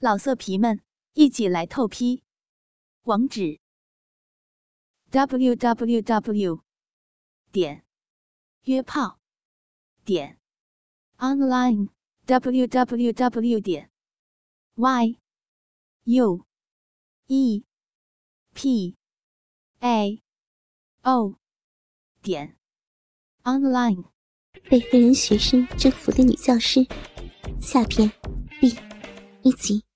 老色皮们，一起来透批！网址：w w w 点约炮点 online w w w 点 y u e p a o 点 online。被黑人学生征服的女教师，下篇 B 一集。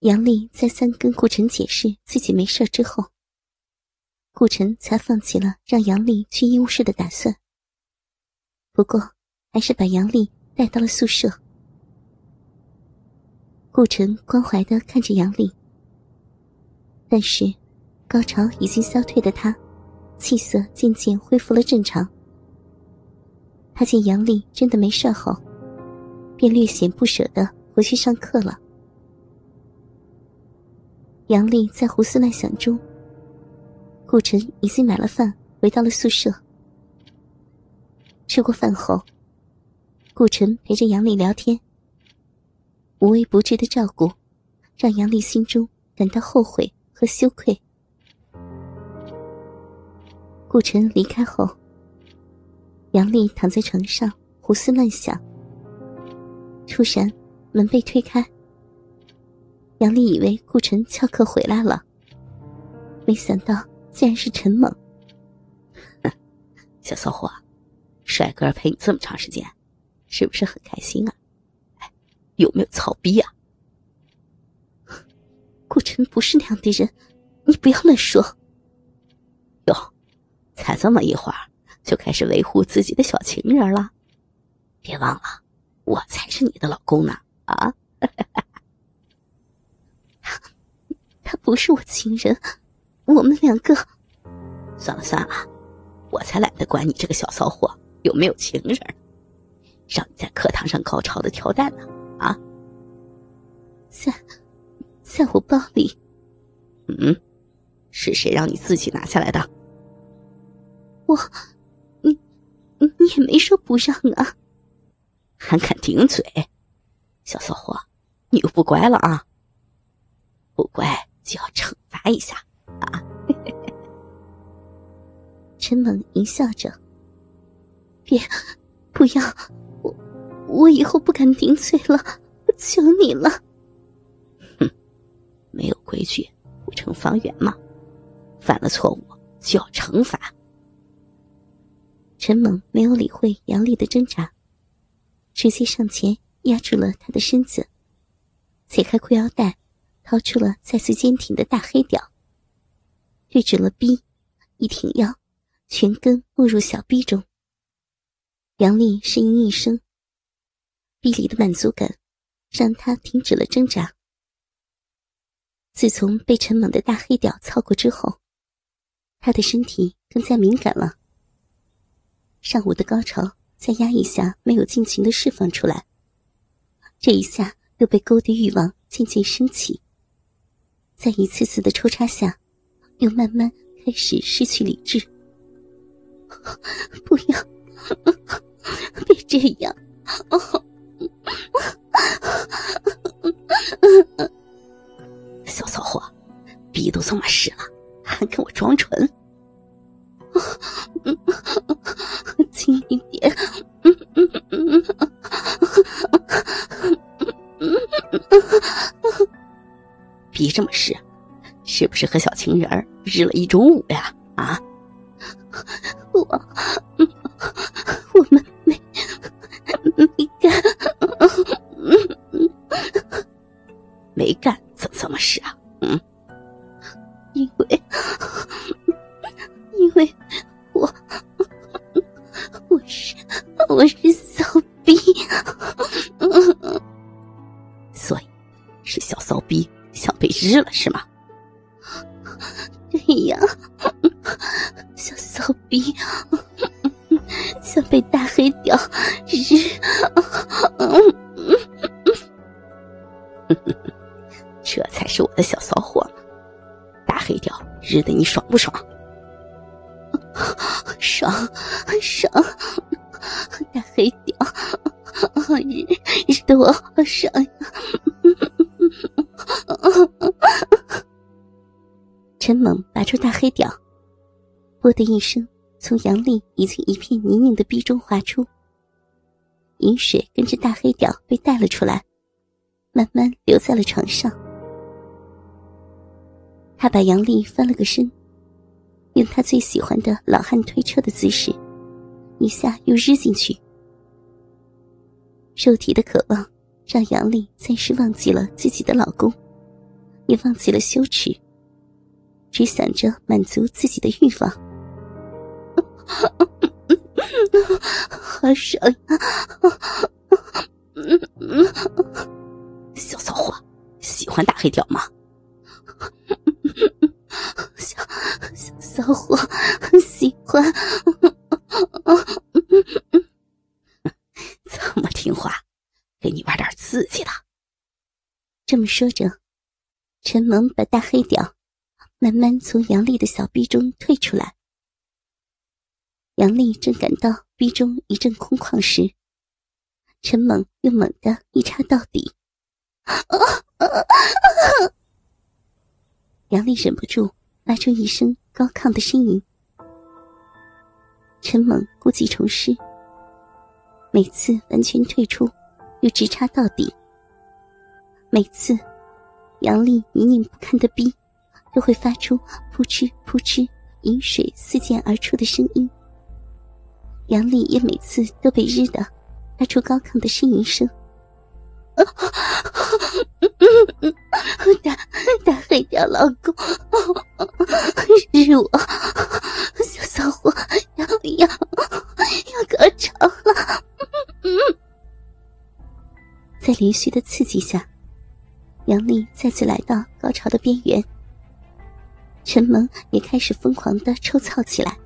杨丽再三跟顾晨解释自己没事之后，顾晨才放弃了让杨丽去医务室的打算。不过，还是把杨丽带到了宿舍。顾晨关怀的看着杨丽，但是高潮已经消退的他，气色渐渐恢复了正常。他见杨丽真的没事后，便略显不舍的回去上课了。杨丽在胡思乱想中，顾晨已经买了饭，回到了宿舍。吃过饭后，顾晨陪着杨丽聊天，无微不至的照顾，让杨丽心中感到后悔和羞愧。顾晨离开后，杨丽躺在床上胡思乱想，突然门被推开。杨丽以为顾晨翘课回来了，没想到竟然是陈猛。小骚货，帅哥陪你这么长时间，是不是很开心啊？有没有操逼啊？顾晨不是那样的人，你不要乱说。哟，才这么一会儿就开始维护自己的小情人了？别忘了，我才是你的老公呢！啊！他不是我情人，我们两个。算了算了，我才懒得管你这个小骚货有没有情人，让你在课堂上高潮的跳蛋呢！啊，在，在我包里。嗯，是谁让你自己拿下来的？我，你，你也没说不让啊，还敢顶嘴，小骚货，你又不乖了啊！不乖。就要惩罚一下啊！陈猛淫笑着：“别，不要！我我以后不敢顶嘴了，我求你了。”哼，没有规矩不成方圆嘛！犯了错误就要惩罚。陈猛没有理会杨丽的挣扎，直接上前压住了她的身子，解开裤腰带。掏出了再次坚挺的大黑屌，对准了 B，一挺腰，全根没入小 B 中。杨丽呻吟一声，B 里的满足感让她停止了挣扎。自从被陈猛的大黑屌操过之后，她的身体更加敏感了。上午的高潮在压抑下没有尽情的释放出来，这一下又被勾的欲望渐渐升起。在一次次的抽插下，又慢慢开始失去理智。不要，别这样！小骚货，逼都这么湿了，还跟我装纯？逼这么试，是不是和小情人儿日了一中午呀？啊！我日了是吗？对呀，小骚逼想被大黑屌日，这才是我的小骚货呢！大黑屌日的你爽不爽？爽爽，大黑屌日日的我好爽呀！猛拔出大黑屌，啵的一声，从杨丽已经一片泥泞的壁中滑出。饮水跟着大黑屌被带了出来，慢慢留在了床上。他把杨丽翻了个身，用他最喜欢的老汉推车的姿势，一下又日进去。肉体的渴望让杨丽暂时忘记了自己的老公，也忘记了羞耻，只想着满足自己的欲望。好爽呀！小骚货，喜欢大黑屌吗？小小骚货喜欢。这么听话，给你玩点刺激的。这么说着，陈萌把大黑屌慢慢从杨丽的小臂中退出来。杨丽正感到逼中一阵空旷时，陈猛又猛地一插到底。杨丽忍不住发出一声高亢的呻吟。陈猛故技重施，每次完全退出，又直插到底。每次，杨丽泥泞不堪的逼都会发出扑哧扑哧饮水四溅而出的声音。杨丽也每次都被日的发出高亢的呻吟声。大大黑屌老公，日我小骚货要要要高潮了！在连续的刺激下，杨丽再次来到高潮的边缘。陈萌也开始疯狂的抽操起来。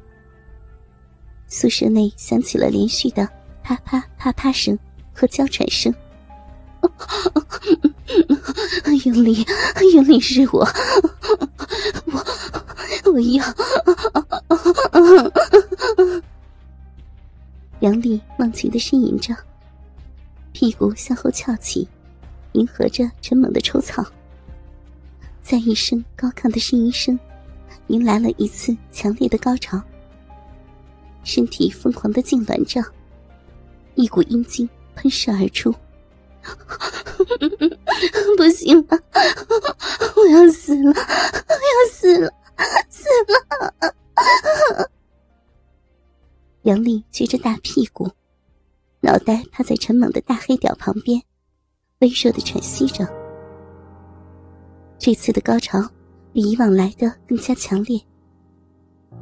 宿舍内响起了连续的啪啪啪啪声和娇喘声。用力，用力是我，我我要。杨丽忘情的呻吟着，屁股向后翘起，迎合着陈猛的抽草。在一声高亢的呻吟声，迎来了一次强烈的高潮。身体疯狂的痉挛着，一股阴茎喷射而出。不行了，我要死了，我要死了，死了！杨丽撅着大屁股，脑袋趴在陈猛的大黑屌旁边，微弱的喘息着。这次的高潮比以往来的更加强烈。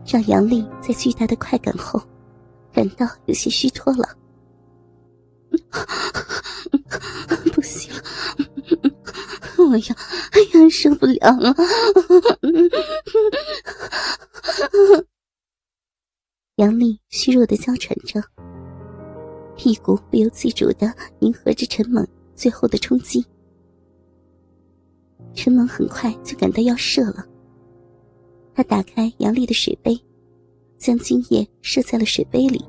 让杨丽在巨大的快感后，感到有些虚脱了。不行，我要，哎呀，受不了了！杨丽虚弱的娇喘着，屁股不由自主的迎合着陈猛最后的冲击。陈猛很快就感到要射了。他打开杨丽的水杯，将精液射在了水杯里，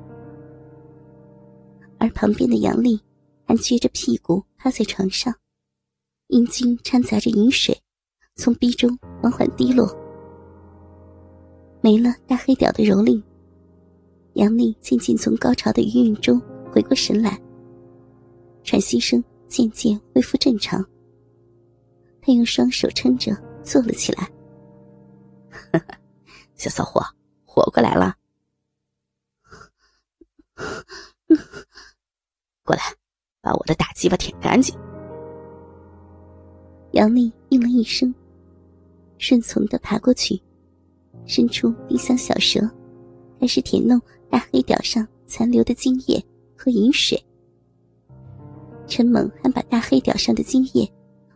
而旁边的杨丽还撅着屁股趴在床上，阴茎掺杂着饮水，从逼中缓缓滴落。没了大黑屌的蹂躏，杨丽渐渐从高潮的余韵中回过神来，喘息声渐渐恢复正常。他用双手撑着坐了起来。小骚货，活过来了！过来，把我的大鸡巴舔干净。杨丽应了一声，顺从的爬过去，伸出丁香小舌，开始舔弄大黑屌上残留的精液和饮水。陈猛还把大黑屌上的精液